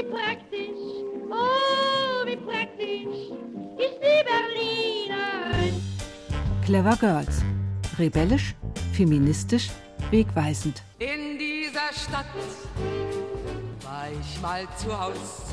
wie praktisch, oh, wie praktisch ist die Berlinerin. Clever Girls. Rebellisch, feministisch, wegweisend. In dieser Stadt war ich mal zu Haus.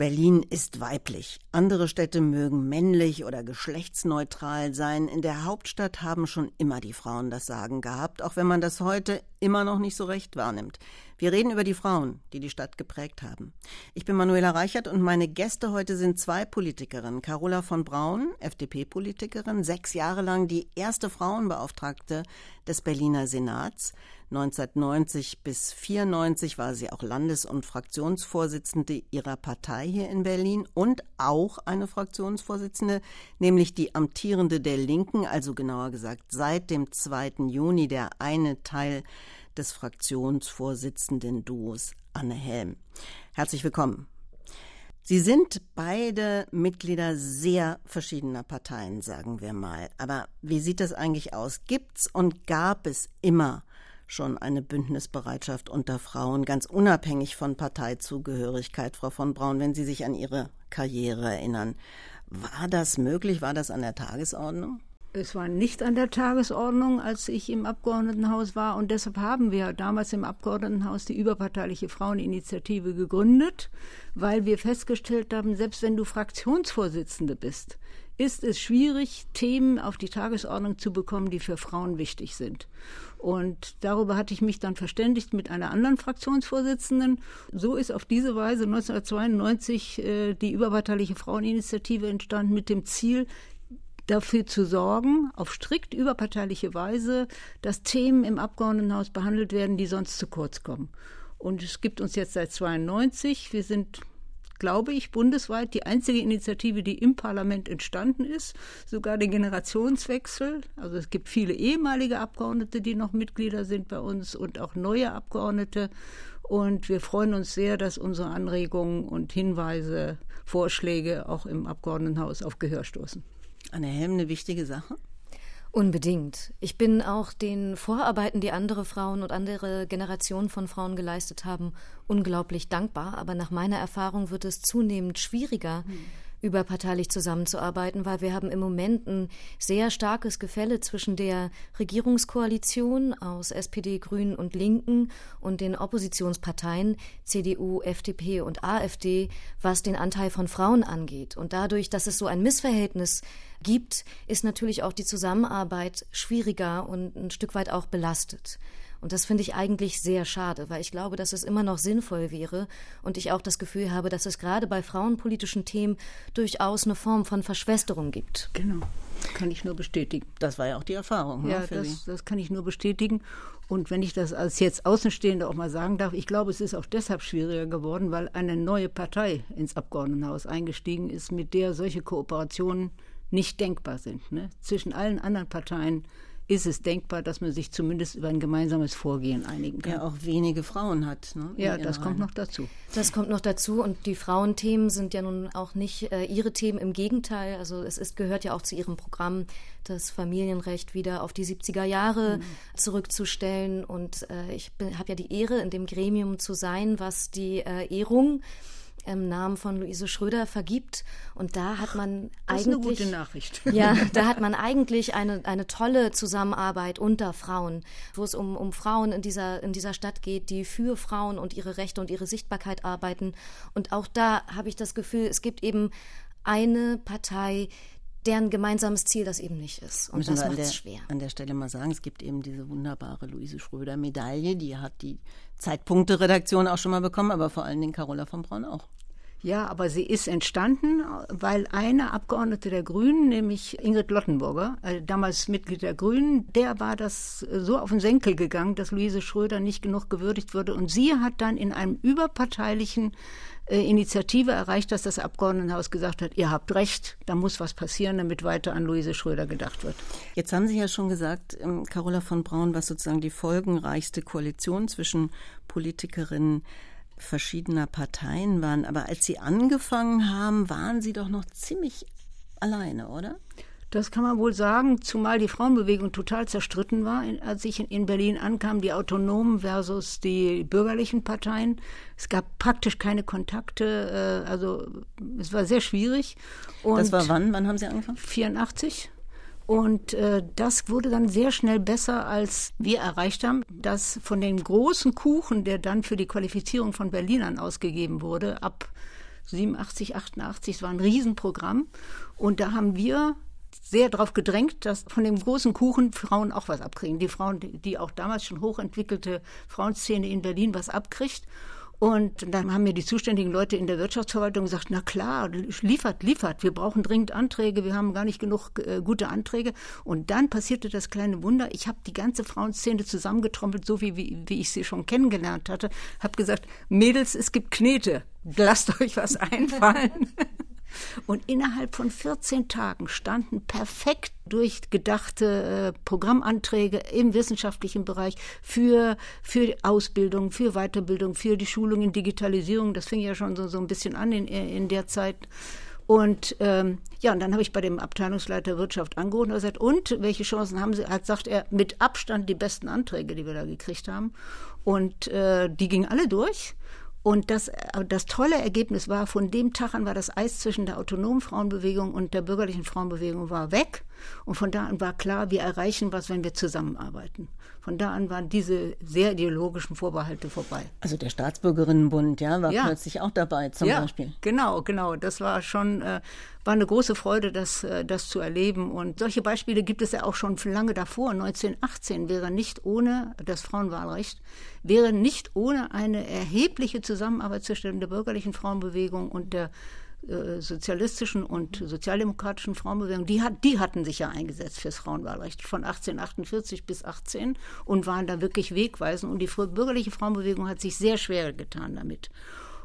Berlin ist weiblich. Andere Städte mögen männlich oder geschlechtsneutral sein. In der Hauptstadt haben schon immer die Frauen das Sagen gehabt, auch wenn man das heute immer noch nicht so recht wahrnimmt. Wir reden über die Frauen, die die Stadt geprägt haben. Ich bin Manuela Reichert und meine Gäste heute sind zwei Politikerinnen. Carola von Braun, FDP-Politikerin, sechs Jahre lang die erste Frauenbeauftragte des Berliner Senats. 1990 bis 94 war sie auch Landes- und Fraktionsvorsitzende ihrer Partei hier in Berlin und auch eine Fraktionsvorsitzende, nämlich die amtierende der Linken, also genauer gesagt seit dem 2. Juni der eine Teil des Fraktionsvorsitzenden Duos Anne Helm. Herzlich willkommen. Sie sind beide Mitglieder sehr verschiedener Parteien, sagen wir mal. Aber wie sieht das eigentlich aus? Gibt's und gab es immer schon eine Bündnisbereitschaft unter Frauen, ganz unabhängig von Parteizugehörigkeit, Frau von Braun, wenn Sie sich an Ihre Karriere erinnern? War das möglich? War das an der Tagesordnung? Es war nicht an der Tagesordnung, als ich im Abgeordnetenhaus war. Und deshalb haben wir damals im Abgeordnetenhaus die überparteiliche Fraueninitiative gegründet, weil wir festgestellt haben, selbst wenn du Fraktionsvorsitzende bist, ist es schwierig, Themen auf die Tagesordnung zu bekommen, die für Frauen wichtig sind. Und darüber hatte ich mich dann verständigt mit einer anderen Fraktionsvorsitzenden. So ist auf diese Weise 1992 äh, die überparteiliche Fraueninitiative entstanden mit dem Ziel, dafür zu sorgen, auf strikt überparteiliche Weise, dass Themen im Abgeordnetenhaus behandelt werden, die sonst zu kurz kommen. Und es gibt uns jetzt seit 92. Wir sind glaube ich, bundesweit die einzige Initiative, die im Parlament entstanden ist. Sogar den Generationswechsel. Also es gibt viele ehemalige Abgeordnete, die noch Mitglieder sind bei uns und auch neue Abgeordnete. Und wir freuen uns sehr, dass unsere Anregungen und Hinweise, Vorschläge auch im Abgeordnetenhaus auf Gehör stoßen. Anne Helm, eine wichtige Sache? Unbedingt. Ich bin auch den Vorarbeiten, die andere Frauen und andere Generationen von Frauen geleistet haben, unglaublich dankbar. Aber nach meiner Erfahrung wird es zunehmend schwieriger, mhm überparteilich zusammenzuarbeiten, weil wir haben im Moment ein sehr starkes Gefälle zwischen der Regierungskoalition aus SPD, Grünen und Linken und den Oppositionsparteien CDU, FDP und AfD, was den Anteil von Frauen angeht. Und dadurch, dass es so ein Missverhältnis gibt, ist natürlich auch die Zusammenarbeit schwieriger und ein Stück weit auch belastet. Und das finde ich eigentlich sehr schade, weil ich glaube, dass es immer noch sinnvoll wäre und ich auch das Gefühl habe, dass es gerade bei frauenpolitischen Themen durchaus eine Form von Verschwesterung gibt. Genau. Kann ich nur bestätigen. Das war ja auch die Erfahrung. Ne, ja, ne, das, das kann ich nur bestätigen. Und wenn ich das als jetzt Außenstehende auch mal sagen darf, ich glaube, es ist auch deshalb schwieriger geworden, weil eine neue Partei ins Abgeordnetenhaus eingestiegen ist, mit der solche Kooperationen nicht denkbar sind. Ne? Zwischen allen anderen Parteien ist es denkbar, dass man sich zumindest über ein gemeinsames Vorgehen einigen kann. Ja, auch wenige Frauen hat. Ne, ja, das kommt noch dazu. Das kommt noch dazu und die Frauenthemen sind ja nun auch nicht äh, ihre Themen. Im Gegenteil, also es ist, gehört ja auch zu ihrem Programm, das Familienrecht wieder auf die 70er Jahre mhm. zurückzustellen. Und äh, ich habe ja die Ehre, in dem Gremium zu sein, was die äh, Ehrung im Namen von Luise Schröder vergibt. Und da hat man das eigentlich. Ist eine gute Nachricht. Ja, da hat man eigentlich eine, eine tolle Zusammenarbeit unter Frauen, wo es um, um Frauen in dieser, in dieser Stadt geht, die für Frauen und ihre Rechte und ihre Sichtbarkeit arbeiten. Und auch da habe ich das Gefühl, es gibt eben eine Partei, deren gemeinsames Ziel das eben nicht ist. Und Müssen das macht es schwer. An der Stelle mal sagen, es gibt eben diese wunderbare Luise Schröder Medaille, die hat die Zeitpunkte-Redaktion auch schon mal bekommen, aber vor allen Dingen Carola von Braun auch. Ja, aber sie ist entstanden, weil eine Abgeordnete der Grünen, nämlich Ingrid Lottenburger, äh, damals Mitglied der Grünen, der war das so auf den Senkel gegangen, dass Luise Schröder nicht genug gewürdigt wurde. Und sie hat dann in einem überparteilichen äh, Initiative erreicht, dass das Abgeordnetenhaus gesagt hat, ihr habt recht, da muss was passieren, damit weiter an Luise Schröder gedacht wird. Jetzt haben Sie ja schon gesagt, ähm, Carola von Braun, was sozusagen die folgenreichste Koalition zwischen Politikerinnen verschiedener Parteien waren. Aber als Sie angefangen haben, waren Sie doch noch ziemlich alleine, oder? Das kann man wohl sagen, zumal die Frauenbewegung total zerstritten war, als ich in Berlin ankam, die Autonomen versus die bürgerlichen Parteien. Es gab praktisch keine Kontakte, äh, also es war sehr schwierig. Und das war wann? Wann haben Sie angefangen? 84. Und äh, das wurde dann sehr schnell besser, als wir erreicht haben, dass von dem großen Kuchen, der dann für die Qualifizierung von Berlinern ausgegeben wurde, ab 87, 88, es war ein Riesenprogramm. Und da haben wir sehr darauf gedrängt, dass von dem großen Kuchen Frauen auch was abkriegen. Die Frauen, die auch damals schon hochentwickelte Frauenszene in Berlin was abkriegt. Und dann haben mir die zuständigen Leute in der Wirtschaftsverwaltung gesagt, na klar, liefert, liefert, wir brauchen dringend Anträge, wir haben gar nicht genug äh, gute Anträge. Und dann passierte das kleine Wunder, ich habe die ganze Frauenszene zusammengetrommelt, so wie, wie, wie ich sie schon kennengelernt hatte, habe gesagt, Mädels, es gibt Knete, lasst euch was einfallen. Und innerhalb von 14 Tagen standen perfekt durchgedachte äh, Programmanträge im wissenschaftlichen Bereich für, für Ausbildung, für Weiterbildung, für die Schulung in Digitalisierung. Das fing ja schon so, so ein bisschen an in, in der Zeit. Und ähm, ja, und dann habe ich bei dem Abteilungsleiter Wirtschaft angerufen und gesagt, und welche Chancen haben Sie? Hat sagt er, mit Abstand die besten Anträge, die wir da gekriegt haben. Und äh, die gingen alle durch. Und das, das tolle Ergebnis war, von dem Tag an war das Eis zwischen der autonomen Frauenbewegung und der bürgerlichen Frauenbewegung war weg. Und von da an war klar, wir erreichen was, wenn wir zusammenarbeiten. Von da an waren diese sehr ideologischen Vorbehalte vorbei. Also der Staatsbürgerinnenbund, ja, war ja. plötzlich auch dabei zum ja, Beispiel. Genau, genau. Das war schon, äh, war eine große Freude, das, äh, das zu erleben. Und solche Beispiele gibt es ja auch schon lange davor. 1918 wäre nicht ohne das Frauenwahlrecht, wäre nicht ohne eine erhebliche Zusammenarbeit zwischen der bürgerlichen Frauenbewegung und der äh, sozialistischen und sozialdemokratischen Frauenbewegung, die, hat, die hatten sich ja eingesetzt fürs Frauenwahlrecht von 1848 bis 18 und waren da wirklich wegweisend. Und die bürgerliche Frauenbewegung hat sich sehr schwer getan damit.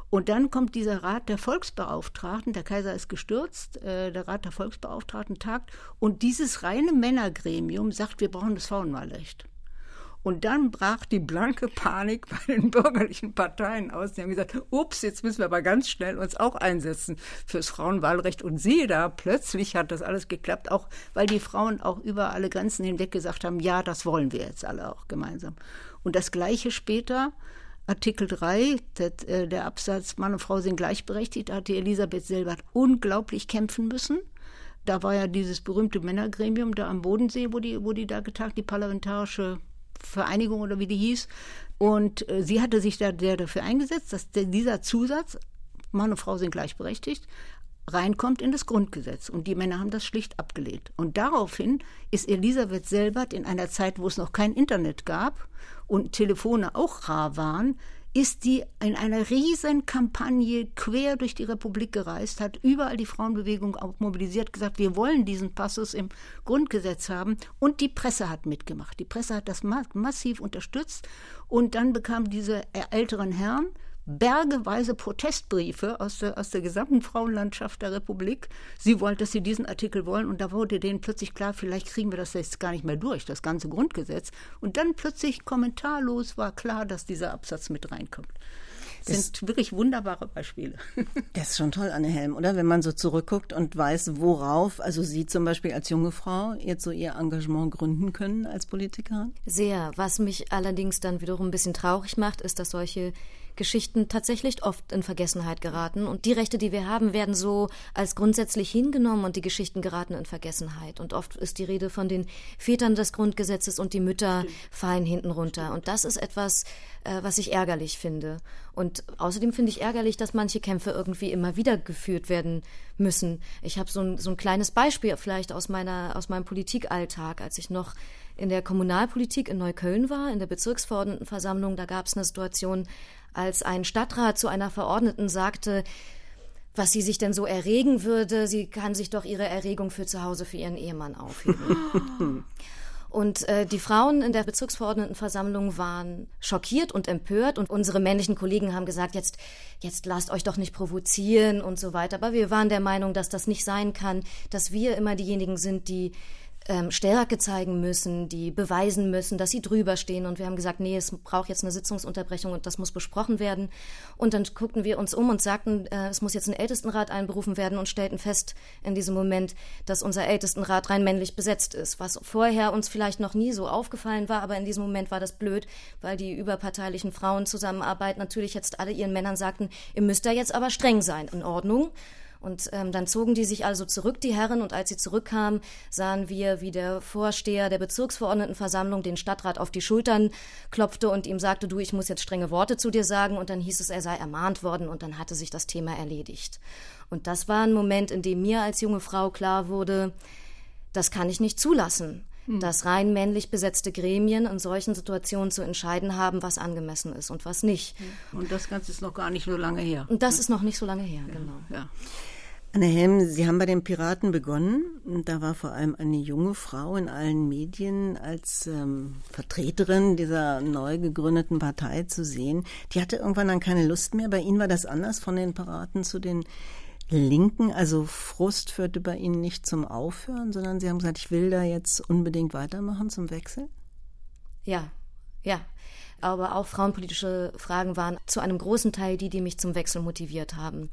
Und dann kommt dieser Rat der Volksbeauftragten, der Kaiser ist gestürzt, äh, der Rat der Volksbeauftragten tagt und dieses reine Männergremium sagt, wir brauchen das Frauenwahlrecht. Und dann brach die blanke Panik bei den bürgerlichen Parteien aus. Die haben gesagt, ups, jetzt müssen wir aber ganz schnell uns auch einsetzen fürs Frauenwahlrecht. Und siehe da, plötzlich hat das alles geklappt, auch weil die Frauen auch über alle Grenzen hinweg gesagt haben, ja, das wollen wir jetzt alle auch gemeinsam. Und das Gleiche später, Artikel 3, der, äh, der Absatz Mann und Frau sind gleichberechtigt, da hat die Elisabeth Selbert unglaublich kämpfen müssen. Da war ja dieses berühmte Männergremium da am Bodensee, wo die, wo die da getagt, die parlamentarische Vereinigung oder wie die hieß. Und äh, sie hatte sich da der dafür eingesetzt, dass der, dieser Zusatz, Mann und Frau sind gleichberechtigt, reinkommt in das Grundgesetz. Und die Männer haben das schlicht abgelehnt. Und daraufhin ist Elisabeth Selbert in einer Zeit, wo es noch kein Internet gab und Telefone auch rar waren, ist die in einer riesen Kampagne quer durch die Republik gereist, hat überall die Frauenbewegung auch mobilisiert, gesagt, wir wollen diesen Passus im Grundgesetz haben und die Presse hat mitgemacht. Die Presse hat das massiv unterstützt und dann bekamen diese älteren Herren bergeweise Protestbriefe aus der, aus der gesamten Frauenlandschaft der Republik. Sie wollte, dass sie diesen Artikel wollen und da wurde denen plötzlich klar, vielleicht kriegen wir das jetzt gar nicht mehr durch, das ganze Grundgesetz. Und dann plötzlich kommentarlos war klar, dass dieser Absatz mit reinkommt. Das sind wirklich wunderbare Beispiele. Das ist schon toll, Anne Helm, oder? Wenn man so zurückguckt und weiß, worauf, also Sie zum Beispiel als junge Frau jetzt so Ihr Engagement gründen können als Politikerin? Sehr. Was mich allerdings dann wiederum ein bisschen traurig macht, ist, dass solche Geschichten tatsächlich oft in Vergessenheit geraten. Und die Rechte, die wir haben, werden so als grundsätzlich hingenommen und die Geschichten geraten in Vergessenheit. Und oft ist die Rede von den Vätern des Grundgesetzes und die Mütter Stimmt. fallen hinten runter. Und das ist etwas, äh, was ich ärgerlich finde. Und außerdem finde ich ärgerlich, dass manche Kämpfe irgendwie immer wieder geführt werden müssen. Ich habe so ein, so ein kleines Beispiel vielleicht aus meiner, aus meinem Politikalltag, als ich noch in der Kommunalpolitik in Neukölln war, in der Bezirksverordnetenversammlung, da gab es eine Situation, als ein Stadtrat zu einer Verordneten sagte, was sie sich denn so erregen würde, sie kann sich doch ihre Erregung für zu Hause für ihren Ehemann aufheben. Und äh, die Frauen in der Bezirksverordnetenversammlung waren schockiert und empört und unsere männlichen Kollegen haben gesagt, jetzt, jetzt lasst euch doch nicht provozieren und so weiter. Aber wir waren der Meinung, dass das nicht sein kann, dass wir immer diejenigen sind, die ähm, Stärke zeigen müssen, die beweisen müssen, dass sie drüber stehen. Und wir haben gesagt, nee, es braucht jetzt eine Sitzungsunterbrechung und das muss besprochen werden. Und dann guckten wir uns um und sagten, äh, es muss jetzt ein Ältestenrat einberufen werden und stellten fest in diesem Moment, dass unser Ältestenrat rein männlich besetzt ist, was vorher uns vielleicht noch nie so aufgefallen war, aber in diesem Moment war das blöd, weil die überparteilichen Frauenzusammenarbeit natürlich jetzt alle ihren Männern sagten, ihr müsst da jetzt aber streng sein. In Ordnung. Und ähm, dann zogen die sich also zurück, die Herren, und als sie zurückkamen, sahen wir, wie der Vorsteher der Bezirksverordnetenversammlung den Stadtrat auf die Schultern klopfte und ihm sagte, du, ich muss jetzt strenge Worte zu dir sagen. Und dann hieß es, er sei ermahnt worden und dann hatte sich das Thema erledigt. Und das war ein Moment, in dem mir als junge Frau klar wurde, das kann ich nicht zulassen hm. dass rein männlich besetzte Gremien in solchen Situationen zu entscheiden haben, was angemessen ist und was nicht. Und das Ganze ist noch gar nicht so lange her. Und das ist noch nicht so lange her, genau. Ja. Anne Helm, Sie haben bei den Piraten begonnen. Da war vor allem eine junge Frau in allen Medien als ähm, Vertreterin dieser neu gegründeten Partei zu sehen. Die hatte irgendwann dann keine Lust mehr. Bei Ihnen war das anders von den Piraten zu den Linken. Also Frust führte bei Ihnen nicht zum Aufhören, sondern Sie haben gesagt, ich will da jetzt unbedingt weitermachen zum Wechsel? Ja, ja aber auch frauenpolitische Fragen waren zu einem großen Teil die, die mich zum Wechsel motiviert haben.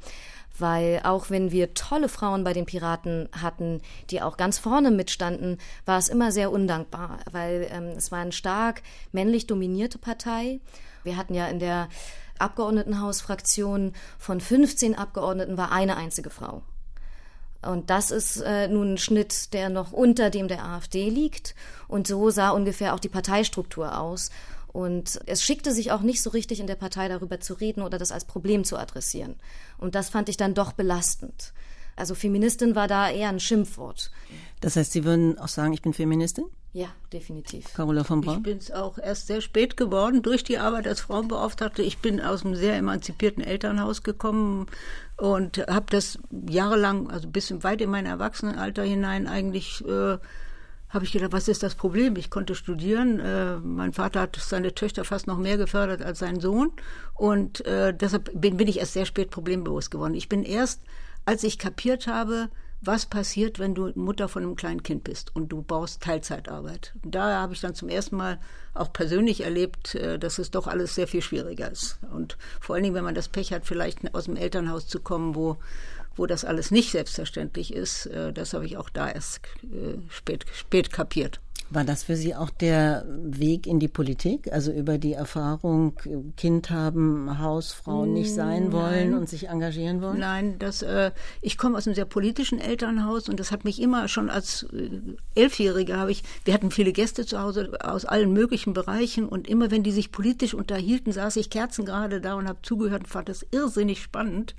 Weil auch wenn wir tolle Frauen bei den Piraten hatten, die auch ganz vorne mitstanden, war es immer sehr undankbar, weil ähm, es war eine stark männlich dominierte Partei. Wir hatten ja in der Abgeordnetenhausfraktion von 15 Abgeordneten war eine einzige Frau. Und das ist äh, nun ein Schnitt, der noch unter dem der AfD liegt. Und so sah ungefähr auch die Parteistruktur aus. Und es schickte sich auch nicht so richtig in der Partei darüber zu reden oder das als Problem zu adressieren. Und das fand ich dann doch belastend. Also Feministin war da eher ein Schimpfwort. Das heißt, Sie würden auch sagen, ich bin Feministin? Ja, definitiv. Carola von Braun? Ich bin es auch erst sehr spät geworden durch die Arbeit als Frauenbeauftragte. Ich bin aus einem sehr emanzipierten Elternhaus gekommen und habe das jahrelang, also bis weit in mein Erwachsenenalter hinein eigentlich äh, habe ich gedacht, was ist das Problem? Ich konnte studieren. Äh, mein Vater hat seine Töchter fast noch mehr gefördert als sein Sohn. Und äh, deshalb bin, bin ich erst sehr spät problembewusst geworden. Ich bin erst, als ich kapiert habe, was passiert, wenn du Mutter von einem kleinen Kind bist und du brauchst Teilzeitarbeit. Und da habe ich dann zum ersten Mal auch persönlich erlebt, äh, dass es doch alles sehr viel schwieriger ist. Und vor allen Dingen, wenn man das Pech hat, vielleicht aus dem Elternhaus zu kommen, wo wo das alles nicht selbstverständlich ist, äh, das habe ich auch da erst äh, spät, spät kapiert. War das für Sie auch der Weg in die Politik? Also über die Erfahrung, Kind haben, Hausfrau nicht sein wollen Nein. und sich engagieren wollen? Nein, das, äh, ich komme aus einem sehr politischen Elternhaus und das hat mich immer schon als äh, Elfjährige habe ich, wir hatten viele Gäste zu Hause aus allen möglichen Bereichen und immer wenn die sich politisch unterhielten, saß ich kerzengerade da und habe zugehört und fand das irrsinnig spannend.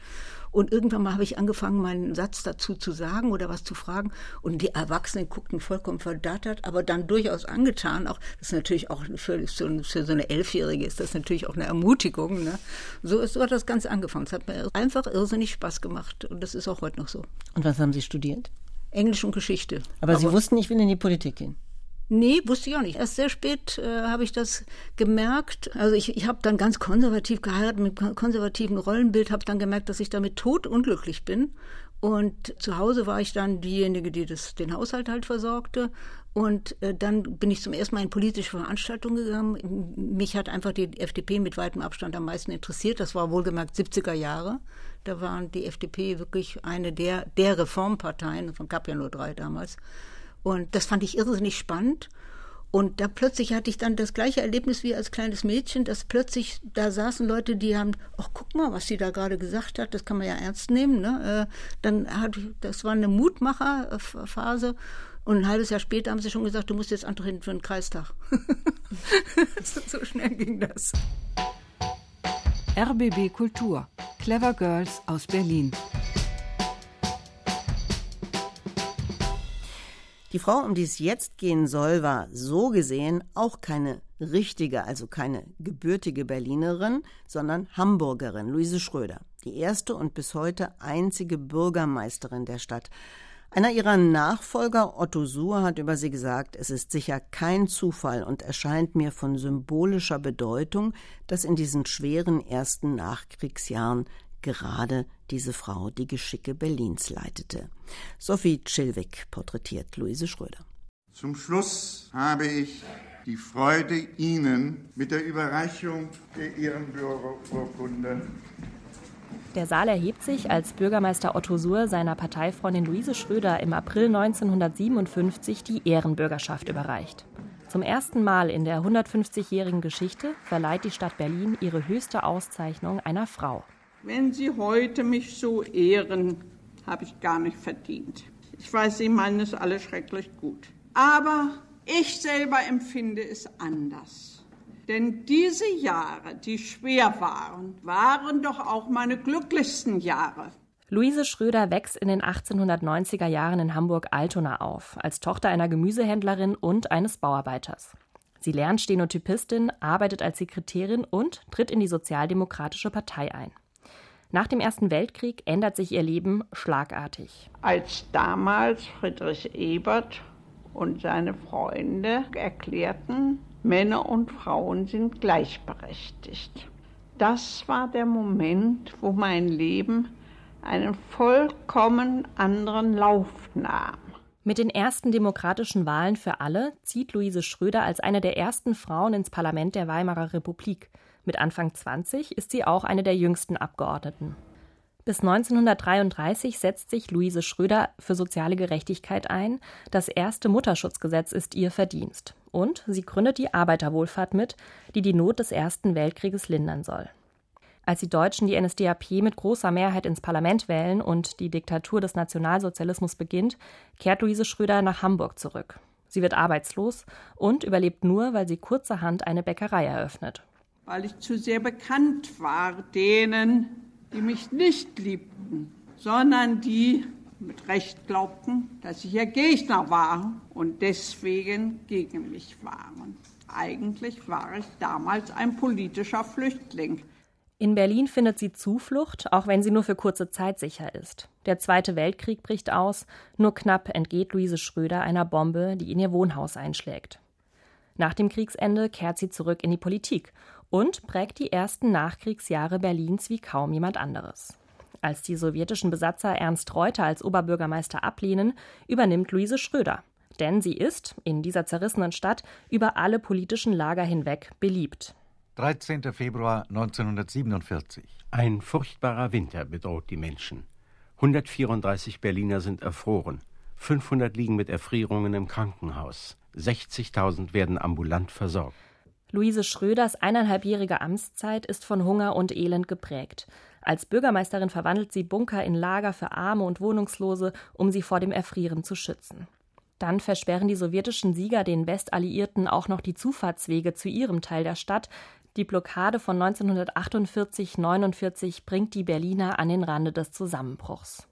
Und irgendwann mal habe ich angefangen, meinen Satz dazu zu sagen oder was zu fragen. Und die Erwachsenen guckten vollkommen verdattert, aber dann durchaus angetan. Auch das ist natürlich auch für, für so eine Elfjährige ist das natürlich auch eine Ermutigung. Ne? So ist so hat das Ganze angefangen. Es hat mir einfach irrsinnig Spaß gemacht. Und das ist auch heute noch so. Und was haben Sie studiert? Englisch und Geschichte. Aber, aber Sie wussten, ich will in die Politik gehen. Nee, wusste ich auch nicht. Erst sehr spät äh, habe ich das gemerkt. Also ich, ich habe dann ganz konservativ geheiratet mit konservativen Rollenbild, habe dann gemerkt, dass ich damit tot unglücklich bin. Und zu Hause war ich dann diejenige, die das, den Haushalt halt versorgte. Und äh, dann bin ich zum ersten Mal in politische Veranstaltungen gegangen. Mich hat einfach die FDP mit weitem Abstand am meisten interessiert. Das war wohlgemerkt 70er Jahre. Da waren die FDP wirklich eine der, der Reformparteien. Es gab ja nur drei damals. Und das fand ich irrsinnig spannend. Und da plötzlich hatte ich dann das gleiche Erlebnis wie als kleines Mädchen, dass plötzlich da saßen Leute, die haben, ach guck mal, was sie da gerade gesagt hat, das kann man ja ernst nehmen. Ne? Äh, dann hat, das war eine Mutmacherphase. Und ein halbes Jahr später haben sie schon gesagt, du musst jetzt antreten für einen Kreistag. so schnell ging das. RBB Kultur. Clever Girls aus Berlin. Die Frau, um die es jetzt gehen soll, war so gesehen auch keine richtige, also keine gebürtige Berlinerin, sondern Hamburgerin, Luise Schröder, die erste und bis heute einzige Bürgermeisterin der Stadt. Einer ihrer Nachfolger, Otto Suhr, hat über sie gesagt, es ist sicher kein Zufall und erscheint mir von symbolischer Bedeutung, dass in diesen schweren ersten Nachkriegsjahren gerade diese Frau die Geschicke Berlins leitete. Sophie Chilwick porträtiert Luise Schröder. Zum Schluss habe ich die Freude, Ihnen mit der Überreichung der Ehrenbürgerurkunde der Saal erhebt sich, als Bürgermeister Otto Suhr seiner Parteifreundin Luise Schröder im April 1957 die Ehrenbürgerschaft überreicht. Zum ersten Mal in der 150-jährigen Geschichte verleiht die Stadt Berlin ihre höchste Auszeichnung einer Frau. Wenn Sie heute mich so ehren, habe ich gar nicht verdient. Ich weiß, Sie meinen es alle schrecklich gut. Aber ich selber empfinde es anders. Denn diese Jahre, die schwer waren, waren doch auch meine glücklichsten Jahre. Luise Schröder wächst in den 1890er Jahren in Hamburg-Altona auf, als Tochter einer Gemüsehändlerin und eines Bauarbeiters. Sie lernt Stenotypistin, arbeitet als Sekretärin und tritt in die Sozialdemokratische Partei ein. Nach dem Ersten Weltkrieg ändert sich ihr Leben schlagartig. Als damals Friedrich Ebert und seine Freunde erklärten, Männer und Frauen sind gleichberechtigt. Das war der Moment, wo mein Leben einen vollkommen anderen Lauf nahm. Mit den ersten demokratischen Wahlen für alle zieht Luise Schröder als eine der ersten Frauen ins Parlament der Weimarer Republik. Mit Anfang 20 ist sie auch eine der jüngsten Abgeordneten. Bis 1933 setzt sich Luise Schröder für soziale Gerechtigkeit ein. Das erste Mutterschutzgesetz ist ihr Verdienst. Und sie gründet die Arbeiterwohlfahrt mit, die die Not des Ersten Weltkrieges lindern soll. Als die Deutschen die NSDAP mit großer Mehrheit ins Parlament wählen und die Diktatur des Nationalsozialismus beginnt, kehrt Luise Schröder nach Hamburg zurück. Sie wird arbeitslos und überlebt nur, weil sie kurzerhand eine Bäckerei eröffnet. Weil ich zu sehr bekannt war denen, die mich nicht liebten, sondern die mit Recht glaubten, dass ich ihr Gegner war und deswegen gegen mich waren. Eigentlich war ich damals ein politischer Flüchtling. In Berlin findet sie Zuflucht, auch wenn sie nur für kurze Zeit sicher ist. Der Zweite Weltkrieg bricht aus, nur knapp entgeht Luise Schröder einer Bombe, die in ihr Wohnhaus einschlägt. Nach dem Kriegsende kehrt sie zurück in die Politik und prägt die ersten Nachkriegsjahre Berlins wie kaum jemand anderes. Als die sowjetischen Besatzer Ernst Reuter als Oberbürgermeister ablehnen, übernimmt Luise Schröder. Denn sie ist, in dieser zerrissenen Stadt, über alle politischen Lager hinweg beliebt. 13. Februar 1947. Ein furchtbarer Winter bedroht die Menschen. 134 Berliner sind erfroren. 500 liegen mit Erfrierungen im Krankenhaus. 60.000 werden ambulant versorgt. Luise Schröders eineinhalbjährige Amtszeit ist von Hunger und Elend geprägt. Als Bürgermeisterin verwandelt sie Bunker in Lager für Arme und Wohnungslose, um sie vor dem Erfrieren zu schützen. Dann versperren die sowjetischen Sieger den Westalliierten auch noch die Zufahrtswege zu ihrem Teil der Stadt. Die Blockade von 1948-49 bringt die Berliner an den Rande des Zusammenbruchs.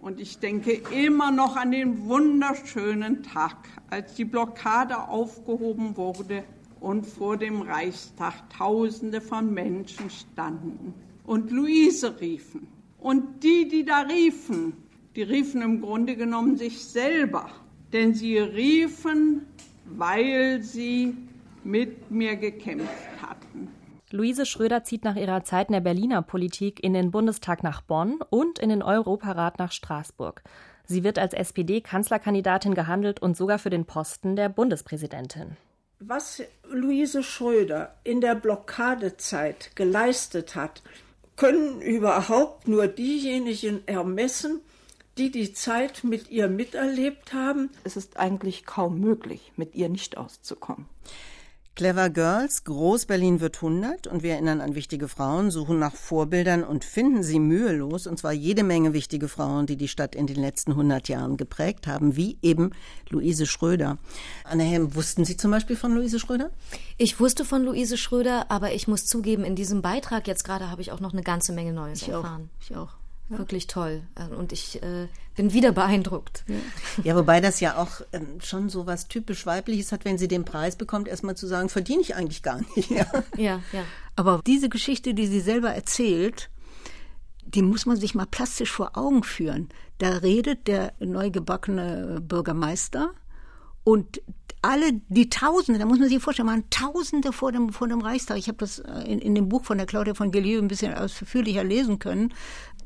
Und ich denke immer noch an den wunderschönen Tag, als die Blockade aufgehoben wurde und vor dem Reichstag Tausende von Menschen standen und Luise riefen. Und die, die da riefen, die riefen im Grunde genommen sich selber, denn sie riefen, weil sie mit mir gekämpft hatten. Luise Schröder zieht nach ihrer Zeit in der Berliner Politik in den Bundestag nach Bonn und in den Europarat nach Straßburg. Sie wird als SPD-Kanzlerkandidatin gehandelt und sogar für den Posten der Bundespräsidentin. Was Luise Schröder in der Blockadezeit geleistet hat, können überhaupt nur diejenigen ermessen, die die Zeit mit ihr miterlebt haben. Es ist eigentlich kaum möglich, mit ihr nicht auszukommen. Clever Girls, Groß-Berlin wird 100 und wir erinnern an wichtige Frauen, suchen nach Vorbildern und finden sie mühelos, und zwar jede Menge wichtige Frauen, die die Stadt in den letzten 100 Jahren geprägt haben, wie eben Luise Schröder. Anne Helm, wussten Sie zum Beispiel von Luise Schröder? Ich wusste von Luise Schröder, aber ich muss zugeben, in diesem Beitrag jetzt gerade habe ich auch noch eine ganze Menge Neues ich erfahren. Auch. Ich auch. Ja. Wirklich toll. Äh, und ich äh, bin wieder beeindruckt. Ja. ja, wobei das ja auch ähm, schon so was typisch Weibliches hat, wenn sie den Preis bekommt, erstmal zu sagen, verdiene ich eigentlich gar nicht. Ja, ja. ja. Aber diese Geschichte, die sie selber erzählt, die muss man sich mal plastisch vor Augen führen. Da redet der neu gebackene Bürgermeister und alle die Tausende, da muss man sich vorstellen, waren Tausende vor dem, vor dem Reichstag. Ich habe das äh, in, in dem Buch von der Claudia von Gelieu ein bisschen ausführlicher lesen können.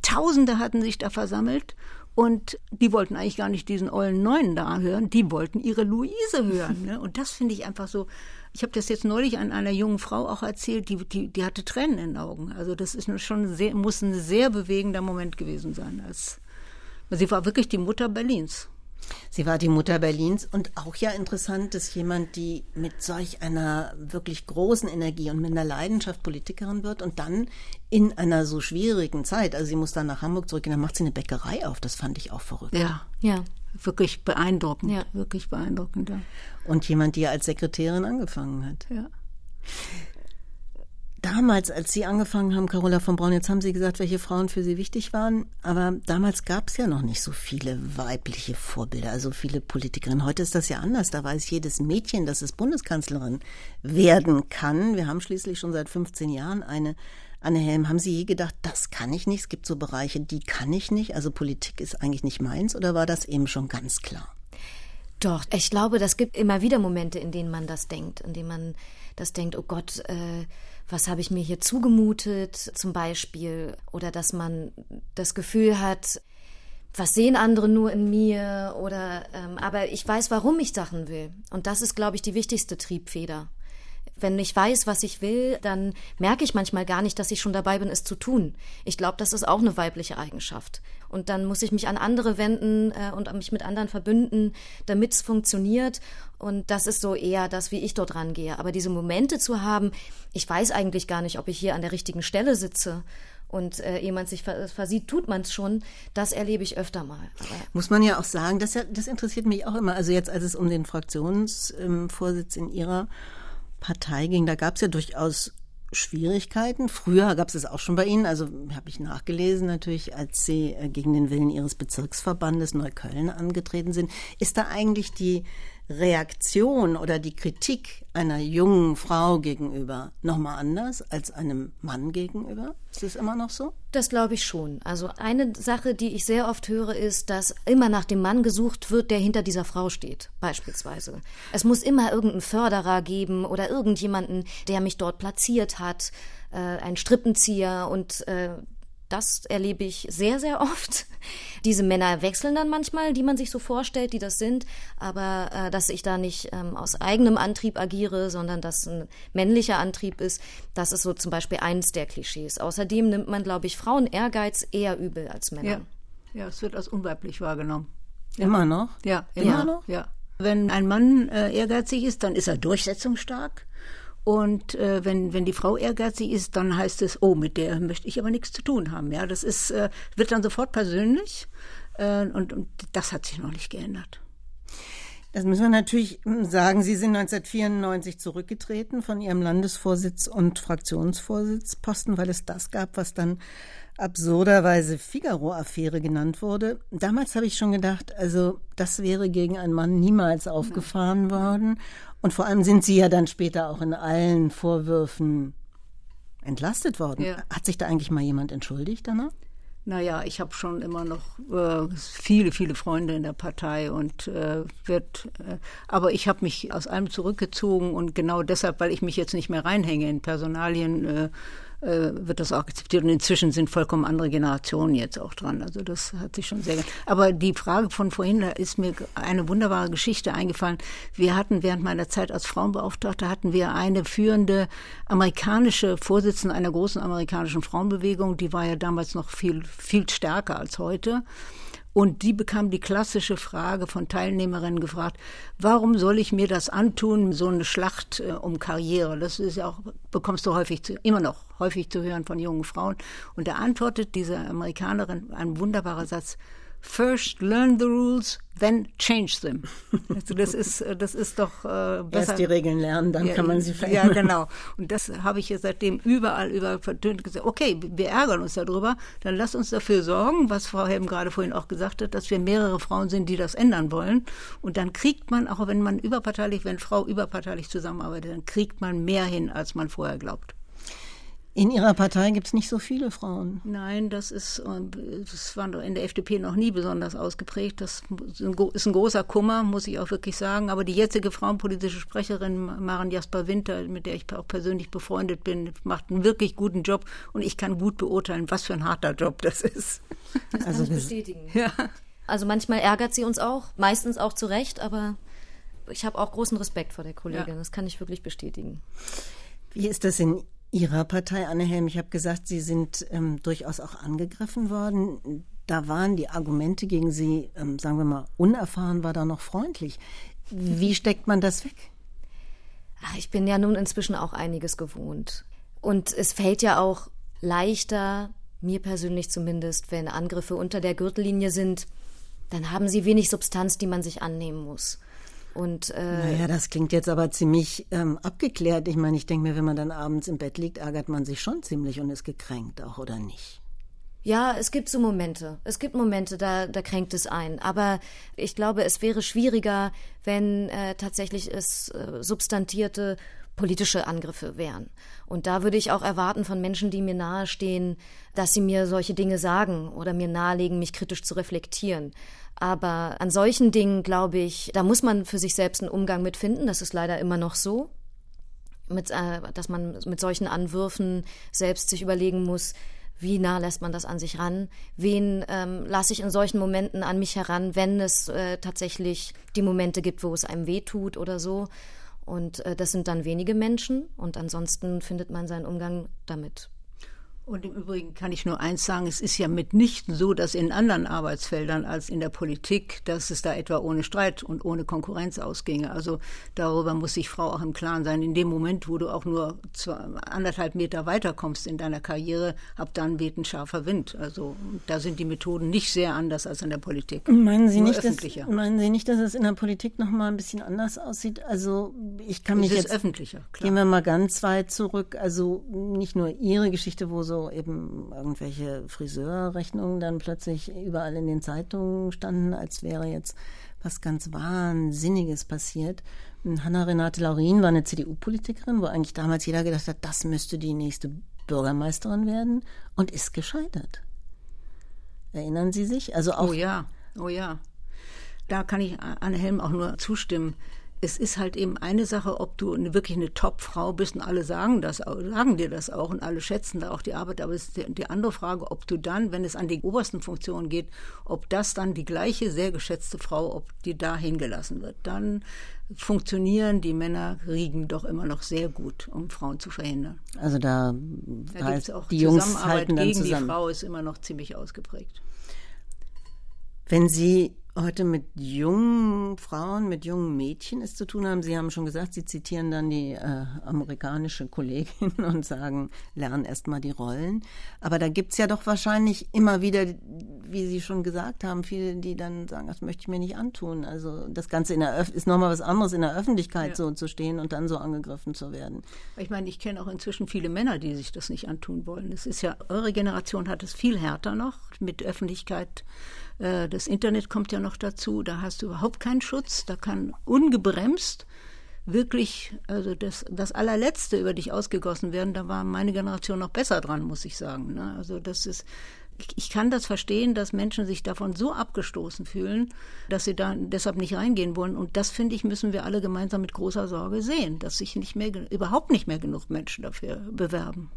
Tausende hatten sich da versammelt Und die wollten eigentlich gar nicht diesen ollen Neuen da hören, die wollten ihre Luise hören. Ne? Und das finde ich einfach so. Ich habe das jetzt neulich an einer jungen Frau auch erzählt, die, die, die hatte Tränen in den Augen. Also das ist schon sehr, muss ein sehr bewegender Moment gewesen sein. Als, sie war wirklich die Mutter Berlins. Sie war die Mutter Berlins und auch ja interessant, dass jemand, die mit solch einer wirklich großen Energie und mit einer Leidenschaft Politikerin wird und dann in einer so schwierigen Zeit, also sie muss dann nach Hamburg zurückgehen, dann macht sie eine Bäckerei auf. Das fand ich auch verrückt. Ja, ja, wirklich beeindruckend, ja. wirklich beeindruckend. Ja. Und jemand, die als Sekretärin angefangen hat. Ja damals, als Sie angefangen haben, Carola von Braun, jetzt haben Sie gesagt, welche Frauen für Sie wichtig waren, aber damals gab es ja noch nicht so viele weibliche Vorbilder, also viele Politikerinnen. Heute ist das ja anders. Da weiß jedes Mädchen, dass es Bundeskanzlerin werden kann. Wir haben schließlich schon seit 15 Jahren eine Anne Helm, haben Sie je gedacht, das kann ich nicht? Es gibt so Bereiche, die kann ich nicht. Also Politik ist eigentlich nicht meins oder war das eben schon ganz klar? Doch, ich glaube, das gibt immer wieder Momente, in denen man das denkt, in denen man das denkt, oh Gott, äh, was habe ich mir hier zugemutet zum Beispiel, oder dass man das Gefühl hat, was sehen andere nur in mir oder ähm, aber ich weiß, warum ich Sachen will. Und das ist, glaube ich, die wichtigste Triebfeder. Wenn ich weiß, was ich will, dann merke ich manchmal gar nicht, dass ich schon dabei bin, es zu tun. Ich glaube, das ist auch eine weibliche Eigenschaft. Und dann muss ich mich an andere wenden äh, und mich mit anderen verbünden, damit es funktioniert. Und das ist so eher das, wie ich dort rangehe. Aber diese Momente zu haben, ich weiß eigentlich gar nicht, ob ich hier an der richtigen Stelle sitze und äh, jemand sich versieht, tut man es schon. Das erlebe ich öfter mal. Aber Muss man ja auch sagen, das, das interessiert mich auch immer. Also jetzt, als es um den Fraktionsvorsitz in Ihrer Partei ging, da gab es ja durchaus Schwierigkeiten. Früher gab es es auch schon bei Ihnen, also habe ich nachgelesen natürlich, als Sie äh, gegen den Willen Ihres Bezirksverbandes Neukölln angetreten sind. Ist da eigentlich die Reaktion oder die Kritik einer jungen Frau gegenüber nochmal anders als einem Mann gegenüber? Ist es immer noch so? Das glaube ich schon. Also eine Sache, die ich sehr oft höre, ist, dass immer nach dem Mann gesucht wird, der hinter dieser Frau steht, beispielsweise. Es muss immer irgendeinen Förderer geben oder irgendjemanden, der mich dort platziert hat, äh, ein Strippenzieher und äh, das erlebe ich sehr, sehr oft. Diese Männer wechseln dann manchmal, die man sich so vorstellt, die das sind, aber äh, dass ich da nicht ähm, aus eigenem Antrieb agiere, sondern dass ein männlicher Antrieb ist, das ist so zum Beispiel eines der Klischees. Außerdem nimmt man, glaube ich, Frauen Ehrgeiz eher übel als Männer. Ja, ja es wird als unweiblich wahrgenommen. Ja. Immer noch? Ja, immer ja. noch? Ja. Wenn ein Mann äh, ehrgeizig ist, dann ist er durchsetzungsstark. Und äh, wenn, wenn die Frau ehrgeizig ist, dann heißt es, oh, mit der möchte ich aber nichts zu tun haben. Ja, das ist, äh, wird dann sofort persönlich äh, und, und das hat sich noch nicht geändert. Das müssen wir natürlich sagen. Sie sind 1994 zurückgetreten von Ihrem Landesvorsitz und Fraktionsvorsitzposten, weil es das gab, was dann absurderweise Figaro-Affäre genannt wurde. Damals habe ich schon gedacht, also das wäre gegen einen Mann niemals aufgefahren worden. Und vor allem sind Sie ja dann später auch in allen Vorwürfen entlastet worden. Ja. Hat sich da eigentlich mal jemand entschuldigt danach? Naja, ich habe schon immer noch äh, viele, viele Freunde in der Partei und äh, wird, äh, aber ich habe mich aus allem zurückgezogen und genau deshalb, weil ich mich jetzt nicht mehr reinhänge in Personalien, äh, wird das auch akzeptiert. Und inzwischen sind vollkommen andere Generationen jetzt auch dran. Also das hat sich schon sehr. Aber die Frage von vorhin, da ist mir eine wunderbare Geschichte eingefallen. Wir hatten während meiner Zeit als Frauenbeauftragte hatten wir eine führende amerikanische Vorsitzende einer großen amerikanischen Frauenbewegung. Die war ja damals noch viel viel stärker als heute. Und die bekam die klassische Frage von Teilnehmerinnen gefragt, warum soll ich mir das antun, so eine Schlacht äh, um Karriere? Das ist ja auch, bekommst du häufig zu, immer noch häufig zu hören von jungen Frauen. Und da antwortet diese Amerikanerin ein wunderbarer Satz, First learn the rules, then change them. Also das ist, das ist doch äh, besser. Erst die Regeln lernen, dann ja, kann man sie verändern. Ja, genau. Und das habe ich ja seitdem überall über vertönt gesagt. Okay, wir ärgern uns darüber, dann lass uns dafür sorgen, was Frau Helm gerade vorhin auch gesagt hat, dass wir mehrere Frauen sind, die das ändern wollen. Und dann kriegt man, auch wenn man überparteilich, wenn Frau überparteilich zusammenarbeitet, dann kriegt man mehr hin, als man vorher glaubt. In Ihrer Partei gibt es nicht so viele Frauen. Nein, das ist, das war in der FDP noch nie besonders ausgeprägt. Das ist ein großer Kummer, muss ich auch wirklich sagen. Aber die jetzige frauenpolitische Sprecherin Maren Jasper Winter, mit der ich auch persönlich befreundet bin, macht einen wirklich guten Job und ich kann gut beurteilen, was für ein harter Job das ist. Das also kann ich bestätigen. Ja. Also manchmal ärgert sie uns auch, meistens auch zu Recht, aber ich habe auch großen Respekt vor der Kollegin. Ja. Das kann ich wirklich bestätigen. Wie ist das in Ihrer Partei, Anne Helm? Ich habe gesagt, Sie sind ähm, durchaus auch angegriffen worden. Da waren die Argumente gegen Sie, ähm, sagen wir mal, unerfahren, war da noch freundlich. Wie steckt man das weg? Ach, ich bin ja nun inzwischen auch einiges gewohnt. Und es fällt ja auch leichter, mir persönlich zumindest, wenn Angriffe unter der Gürtellinie sind, dann haben sie wenig Substanz, die man sich annehmen muss. Und, äh, naja, das klingt jetzt aber ziemlich ähm, abgeklärt. Ich meine, ich denke mir, wenn man dann abends im Bett liegt, ärgert man sich schon ziemlich und ist gekränkt auch, oder nicht? Ja, es gibt so Momente. Es gibt Momente, da, da kränkt es ein. Aber ich glaube, es wäre schwieriger, wenn äh, tatsächlich es äh, substantierte politische Angriffe wären. Und da würde ich auch erwarten von Menschen, die mir nahestehen, dass sie mir solche Dinge sagen oder mir nahelegen, mich kritisch zu reflektieren. Aber an solchen Dingen, glaube ich, da muss man für sich selbst einen Umgang mit finden. Das ist leider immer noch so. Mit, äh, dass man mit solchen Anwürfen selbst sich überlegen muss, wie nah lässt man das an sich ran? Wen ähm, lasse ich in solchen Momenten an mich heran, wenn es äh, tatsächlich die Momente gibt, wo es einem weh tut oder so? Und äh, das sind dann wenige Menschen und ansonsten findet man seinen Umgang damit. Und im Übrigen kann ich nur eins sagen, es ist ja mitnichten so, dass in anderen Arbeitsfeldern als in der Politik, dass es da etwa ohne Streit und ohne Konkurrenz ausginge. Also darüber muss sich Frau auch im Klaren sein. In dem Moment, wo du auch nur anderthalb Meter weiterkommst in deiner Karriere, ab dann weht ein scharfer Wind. Also da sind die Methoden nicht sehr anders als in der Politik. Meinen Sie, nicht, dass, meinen Sie nicht, dass es in der Politik noch mal ein bisschen anders aussieht? Also ich kann mich es jetzt... öffentlicher, klar. Gehen wir mal ganz weit zurück. Also nicht nur Ihre Geschichte, wo so so eben irgendwelche Friseurrechnungen dann plötzlich überall in den Zeitungen standen, als wäre jetzt was ganz Wahnsinniges passiert. Hanna-Renate Laurin war eine CDU-Politikerin, wo eigentlich damals jeder gedacht hat, das müsste die nächste Bürgermeisterin werden und ist gescheitert. Erinnern Sie sich? Also auch oh ja, oh ja. Da kann ich Anne Helm auch nur zustimmen es ist halt eben eine Sache, ob du wirklich eine Top-Frau bist und alle sagen das, sagen dir das auch und alle schätzen da auch die Arbeit. Aber es ist die, die andere Frage, ob du dann, wenn es an die obersten Funktionen geht, ob das dann die gleiche sehr geschätzte Frau, ob die da hingelassen wird. Dann funktionieren die Männerriegen doch immer noch sehr gut, um Frauen zu verhindern. Also da, da heißt, auch die Jungs halten dann gegen zusammen. die Frau ist immer noch ziemlich ausgeprägt. Wenn Sie heute mit jungen Frauen, mit jungen Mädchen es zu tun haben. Sie haben schon gesagt, Sie zitieren dann die äh, amerikanische Kollegin und sagen, lernen erst mal die Rollen. Aber da gibt's ja doch wahrscheinlich immer wieder, wie Sie schon gesagt haben, viele, die dann sagen, das möchte ich mir nicht antun. Also das Ganze in der Öf ist nochmal was anderes, in der Öffentlichkeit ja. so zu stehen und dann so angegriffen zu werden. Ich meine, ich kenne auch inzwischen viele Männer, die sich das nicht antun wollen. Das ist ja, eure Generation hat es viel härter noch mit Öffentlichkeit das Internet kommt ja noch dazu, da hast du überhaupt keinen Schutz, da kann ungebremst wirklich, also das, das allerletzte über dich ausgegossen werden, da war meine Generation noch besser dran, muss ich sagen. Ne? Also das ist, ich kann das verstehen, dass Menschen sich davon so abgestoßen fühlen, dass sie da deshalb nicht reingehen wollen. Und das, finde ich, müssen wir alle gemeinsam mit großer Sorge sehen, dass sich nicht mehr, überhaupt nicht mehr genug Menschen dafür bewerben.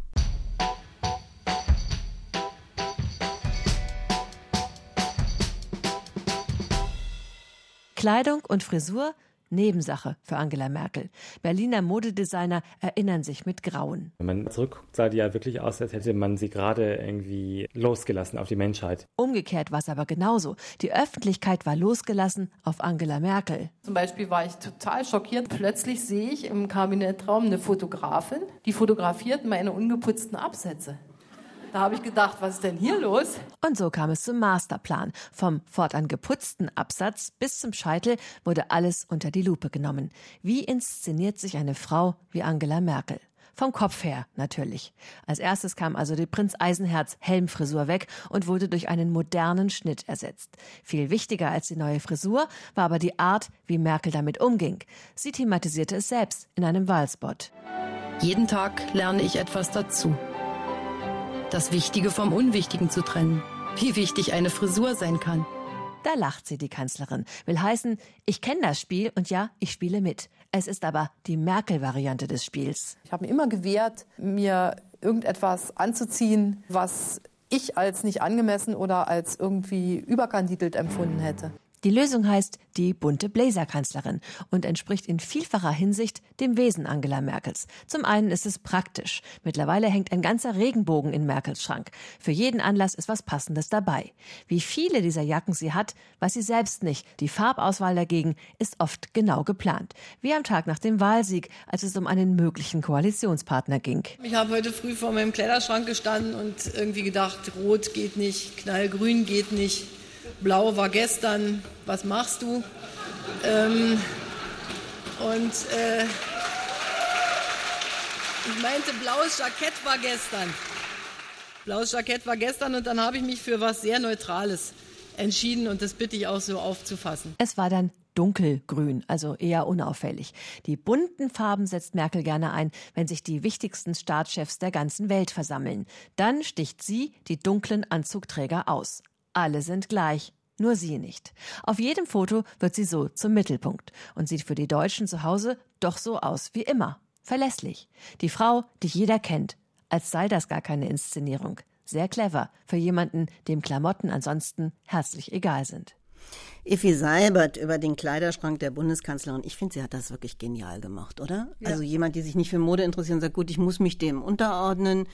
Kleidung und Frisur Nebensache für Angela Merkel. Berliner Modedesigner erinnern sich mit Grauen. Wenn man zurückguckt, sah die ja wirklich aus, als hätte man sie gerade irgendwie losgelassen auf die Menschheit. Umgekehrt war es aber genauso. Die Öffentlichkeit war losgelassen auf Angela Merkel. Zum Beispiel war ich total schockiert. Plötzlich sehe ich im Kabinettraum eine Fotografin, die fotografiert meine ungeputzten Absätze. Da habe ich gedacht, was ist denn hier los? Und so kam es zum Masterplan. Vom fortan geputzten Absatz bis zum Scheitel wurde alles unter die Lupe genommen. Wie inszeniert sich eine Frau wie Angela Merkel? Vom Kopf her natürlich. Als erstes kam also die Prinz Eisenherz Helmfrisur weg und wurde durch einen modernen Schnitt ersetzt. Viel wichtiger als die neue Frisur war aber die Art, wie Merkel damit umging. Sie thematisierte es selbst in einem Wahlspot. Jeden Tag lerne ich etwas dazu das Wichtige vom Unwichtigen zu trennen. Wie wichtig eine Frisur sein kann. Da lacht sie, die Kanzlerin. Will heißen, ich kenne das Spiel und ja, ich spiele mit. Es ist aber die Merkel-Variante des Spiels. Ich habe mir immer gewehrt, mir irgendetwas anzuziehen, was ich als nicht angemessen oder als irgendwie überkandidelt empfunden hätte. Die Lösung heißt die bunte Bläserkanzlerin und entspricht in vielfacher Hinsicht dem Wesen Angela Merkels. Zum einen ist es praktisch. Mittlerweile hängt ein ganzer Regenbogen in Merkels Schrank. Für jeden Anlass ist was Passendes dabei. Wie viele dieser Jacken sie hat, weiß sie selbst nicht. Die Farbauswahl dagegen ist oft genau geplant. Wie am Tag nach dem Wahlsieg, als es um einen möglichen Koalitionspartner ging. Ich habe heute früh vor meinem Kleiderschrank gestanden und irgendwie gedacht, rot geht nicht, knallgrün geht nicht. Blau war gestern, was machst du? Ähm, und äh, ich meinte, blaues Jackett war gestern. Blaues Jackett war gestern und dann habe ich mich für was sehr Neutrales entschieden und das bitte ich auch so aufzufassen. Es war dann dunkelgrün, also eher unauffällig. Die bunten Farben setzt Merkel gerne ein, wenn sich die wichtigsten Staatschefs der ganzen Welt versammeln. Dann sticht sie die dunklen Anzugträger aus. Alle sind gleich, nur sie nicht. Auf jedem Foto wird sie so zum Mittelpunkt und sieht für die Deutschen zu Hause doch so aus wie immer. Verlässlich. Die Frau, die jeder kennt, als sei das gar keine Inszenierung. Sehr clever für jemanden, dem Klamotten ansonsten herzlich egal sind. Effi Seibert über den Kleiderschrank der Bundeskanzlerin. Ich finde, sie hat das wirklich genial gemacht, oder? Ja. Also jemand, die sich nicht für Mode interessiert und sagt, gut, ich muss mich dem unterordnen.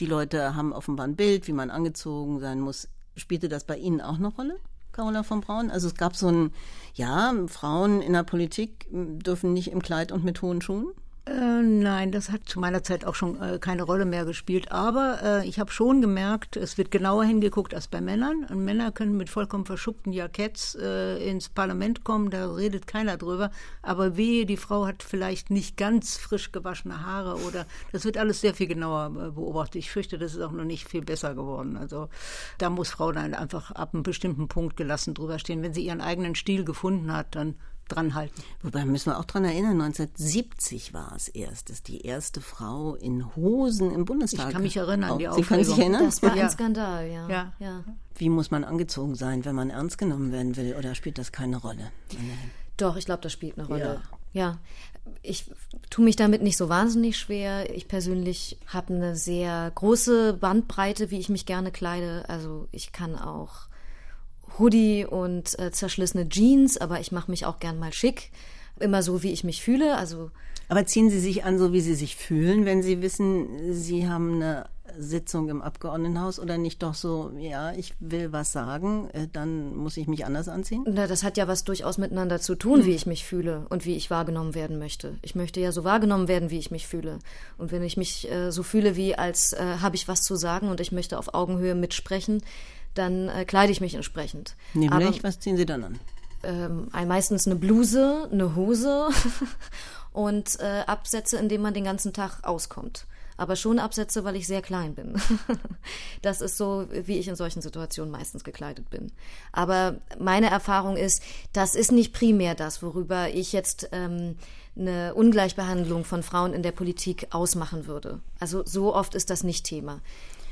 Die Leute haben offenbar ein Bild, wie man angezogen sein muss. Spielte das bei Ihnen auch eine Rolle? Carola von Braun? Also es gab so ein, ja, Frauen in der Politik dürfen nicht im Kleid und mit hohen Schuhen? Äh, nein, das hat zu meiner Zeit auch schon äh, keine Rolle mehr gespielt. Aber äh, ich habe schon gemerkt, es wird genauer hingeguckt als bei Männern. Und Männer können mit vollkommen verschuckten Jacketts äh, ins Parlament kommen, da redet keiner drüber. Aber wehe, die Frau hat vielleicht nicht ganz frisch gewaschene Haare oder das wird alles sehr viel genauer äh, beobachtet. Ich fürchte, das ist auch noch nicht viel besser geworden. Also da muss Frau dann einfach ab einem bestimmten Punkt gelassen drüber stehen. Wenn sie ihren eigenen Stil gefunden hat, dann dran halten. Wobei müssen wir auch dran erinnern, 1970 war es erst, dass die erste Frau in Hosen im Bundestag. Ich kann mich erinnern, oh, die Sie können sich erinnern? Das war ja. ein Skandal, ja. ja. ja. Wie muss man angezogen sein, wenn man ernst genommen werden will, oder spielt das keine Rolle? Doch, ich glaube, das spielt eine Rolle. Ja. ja. Ich tue mich damit nicht so wahnsinnig schwer. Ich persönlich habe eine sehr große Bandbreite, wie ich mich gerne kleide. Also ich kann auch Hoodie und äh, zerschlissene Jeans, aber ich mache mich auch gern mal schick. Immer so, wie ich mich fühle. Also aber ziehen Sie sich an, so wie Sie sich fühlen, wenn Sie wissen, Sie haben eine Sitzung im Abgeordnetenhaus oder nicht doch so, ja, ich will was sagen, äh, dann muss ich mich anders anziehen? Na, das hat ja was durchaus miteinander zu tun, wie ich mich fühle und wie ich wahrgenommen werden möchte. Ich möchte ja so wahrgenommen werden, wie ich mich fühle. Und wenn ich mich äh, so fühle, wie als äh, habe ich was zu sagen und ich möchte auf Augenhöhe mitsprechen, dann äh, kleide ich mich entsprechend. Nämlich, Aber, was ziehen Sie dann an? Ähm, meistens eine Bluse, eine Hose und äh, Absätze, in denen man den ganzen Tag auskommt. Aber schon Absätze, weil ich sehr klein bin. das ist so, wie ich in solchen Situationen meistens gekleidet bin. Aber meine Erfahrung ist, das ist nicht primär das, worüber ich jetzt ähm, eine Ungleichbehandlung von Frauen in der Politik ausmachen würde. Also so oft ist das nicht Thema.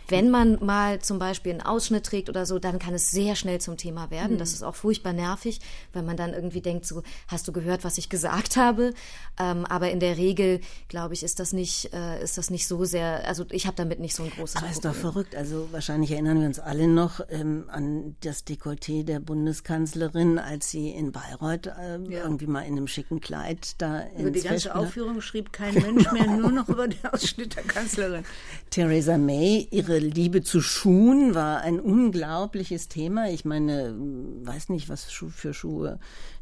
Wenn man mal zum Beispiel einen Ausschnitt trägt oder so, dann kann es sehr schnell zum Thema werden. Mhm. Das ist auch furchtbar nervig, weil man dann irgendwie denkt, so, hast du gehört, was ich gesagt habe? Ähm, aber in der Regel, glaube ich, ist das nicht, äh, ist das nicht so sehr, also ich habe damit nicht so ein großes Aber Problem. ist doch verrückt. Also wahrscheinlich erinnern wir uns alle noch ähm, an das Dekolleté der Bundeskanzlerin, als sie in Bayreuth äh, ja. irgendwie mal in einem schicken Kleid da Über die ganze Aufführung schrieb kein Mensch mehr nur noch über den Ausschnitt der Kanzlerin. Theresa May, ihre Liebe zu Schuhen war ein unglaubliches Thema. Ich meine, weiß nicht, was für Schuhe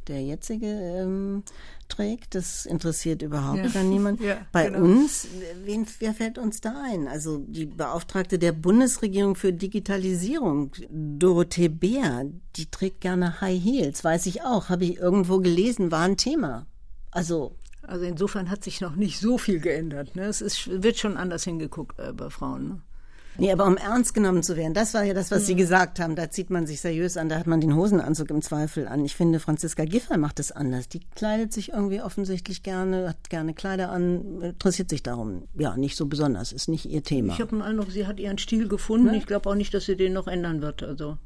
der jetzige ähm, trägt. Das interessiert überhaupt ja. dann niemand. Ja, Bei genau. uns, wen, wer fällt uns da ein? Also die Beauftragte der Bundesregierung für Digitalisierung, Dorothee Bär, die trägt gerne High Heels, weiß ich auch, habe ich irgendwo gelesen, war ein Thema. Also also insofern hat sich noch nicht so viel geändert. Ne? Es ist, wird schon anders hingeguckt äh, bei Frauen. Ne? Nee, aber um ernst genommen zu werden, das war ja das, was mhm. Sie gesagt haben. Da zieht man sich seriös an, da hat man den Hosenanzug im Zweifel an. Ich finde, Franziska Giffey macht es anders. Die kleidet sich irgendwie offensichtlich gerne, hat gerne Kleider an, interessiert sich darum. Ja, nicht so besonders, ist nicht ihr Thema. Ich habe den Eindruck, sie hat ihren Stil gefunden. Ne? Ich glaube auch nicht, dass sie den noch ändern wird. Also.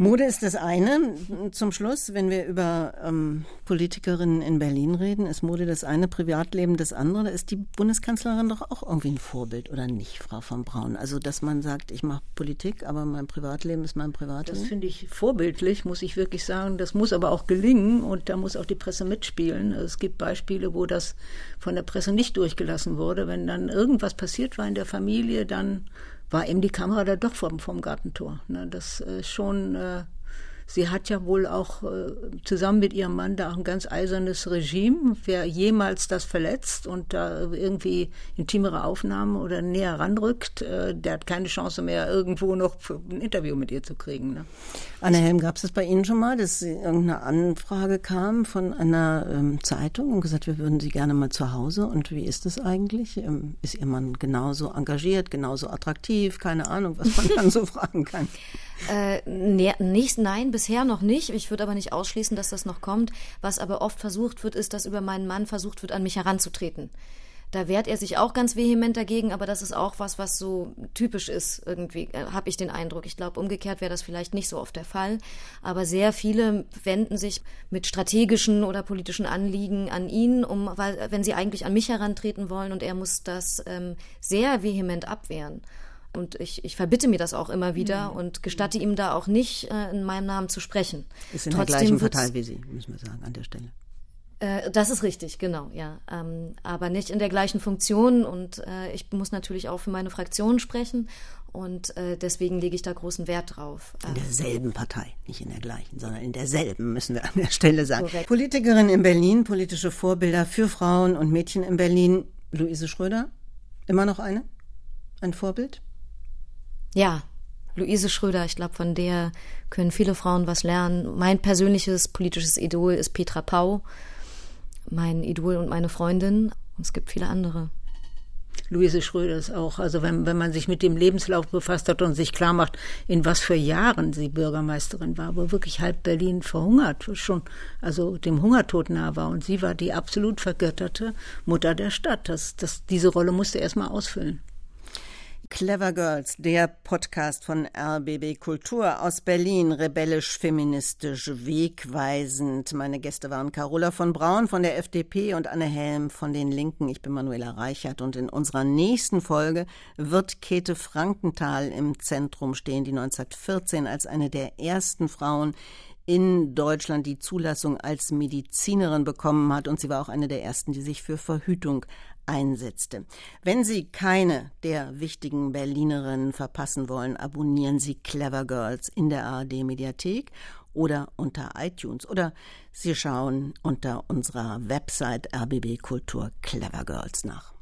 Mode ist das eine. Zum Schluss, wenn wir über ähm, Politikerinnen in Berlin reden, ist Mode das eine, Privatleben das andere. Da ist die Bundeskanzlerin doch auch irgendwie ein Vorbild, oder nicht, Frau von Braun? Also, dass man sagt, ich mache Politik, aber mein Privatleben ist mein Privatleben. Das finde ich vorbildlich, muss ich wirklich sagen. Das muss aber auch gelingen und da muss auch die Presse mitspielen. Also, es gibt Beispiele, wo das von der Presse nicht durchgelassen wurde. Wenn dann irgendwas passiert war in der Familie, dann war eben die Kamera da doch vom, vom Gartentor. Ne? Das äh, schon äh, Sie hat ja wohl auch äh, zusammen mit ihrem Mann da auch ein ganz eisernes Regime. Wer jemals das verletzt und da irgendwie intimere Aufnahmen oder näher ranrückt, äh, der hat keine Chance mehr, irgendwo noch ein Interview mit ihr zu kriegen. Ne? Anne Helm, gab es das bei Ihnen schon mal, dass irgendeine Anfrage kam von einer ähm, Zeitung und gesagt, wir würden Sie gerne mal zu Hause? Und wie ist das eigentlich? Ähm, ist Ihr Mann genauso engagiert, genauso attraktiv? Keine Ahnung, was man dann so fragen kann. Äh, ne, nicht, nein, bisher noch nicht. Ich würde aber nicht ausschließen, dass das noch kommt. Was aber oft versucht wird, ist, dass über meinen Mann versucht wird, an mich heranzutreten. Da wehrt er sich auch ganz vehement dagegen, aber das ist auch was, was so typisch ist, irgendwie, äh, habe ich den Eindruck. Ich glaube, umgekehrt wäre das vielleicht nicht so oft der Fall. Aber sehr viele wenden sich mit strategischen oder politischen Anliegen an ihn, um, weil, wenn sie eigentlich an mich herantreten wollen und er muss das ähm, sehr vehement abwehren. Und ich, ich verbitte mir das auch immer wieder mhm. und gestatte ihm da auch nicht, äh, in meinem Namen zu sprechen. Ist in Trotzdem der gleichen Partei wie Sie, müssen wir sagen, an der Stelle. Äh, das ist richtig, genau, ja. Ähm, aber nicht in der gleichen Funktion und äh, ich muss natürlich auch für meine Fraktion sprechen und äh, deswegen lege ich da großen Wert drauf. In derselben Partei, nicht in der gleichen, sondern in derselben, müssen wir an der Stelle sagen. Korrekt. Politikerin in Berlin, politische Vorbilder für Frauen und Mädchen in Berlin. Luise Schröder, immer noch eine? Ein Vorbild? Ja, Luise Schröder, ich glaube, von der können viele Frauen was lernen. Mein persönliches politisches Idol ist Petra Pau, mein Idol und meine Freundin. Und es gibt viele andere. Luise Schröder ist auch, also wenn, wenn man sich mit dem Lebenslauf befasst hat und sich klar macht, in was für Jahren sie Bürgermeisterin war, wo wirklich halb Berlin verhungert, schon, also dem Hungertod nah war. Und sie war die absolut vergötterte Mutter der Stadt. Das, das, diese Rolle musste erst mal ausfüllen. Clever Girls, der Podcast von RBB Kultur aus Berlin, rebellisch, feministisch, wegweisend. Meine Gäste waren Carola von Braun von der FDP und Anne Helm von den Linken. Ich bin Manuela Reichert und in unserer nächsten Folge wird Käthe Frankenthal im Zentrum stehen, die 1914 als eine der ersten Frauen in Deutschland die Zulassung als Medizinerin bekommen hat und sie war auch eine der ersten, die sich für Verhütung einsetzte. Wenn Sie keine der wichtigen Berlinerinnen verpassen wollen, abonnieren Sie Clever Girls in der ARD Mediathek oder unter iTunes oder Sie schauen unter unserer Website RBB Kultur Clever Girls nach.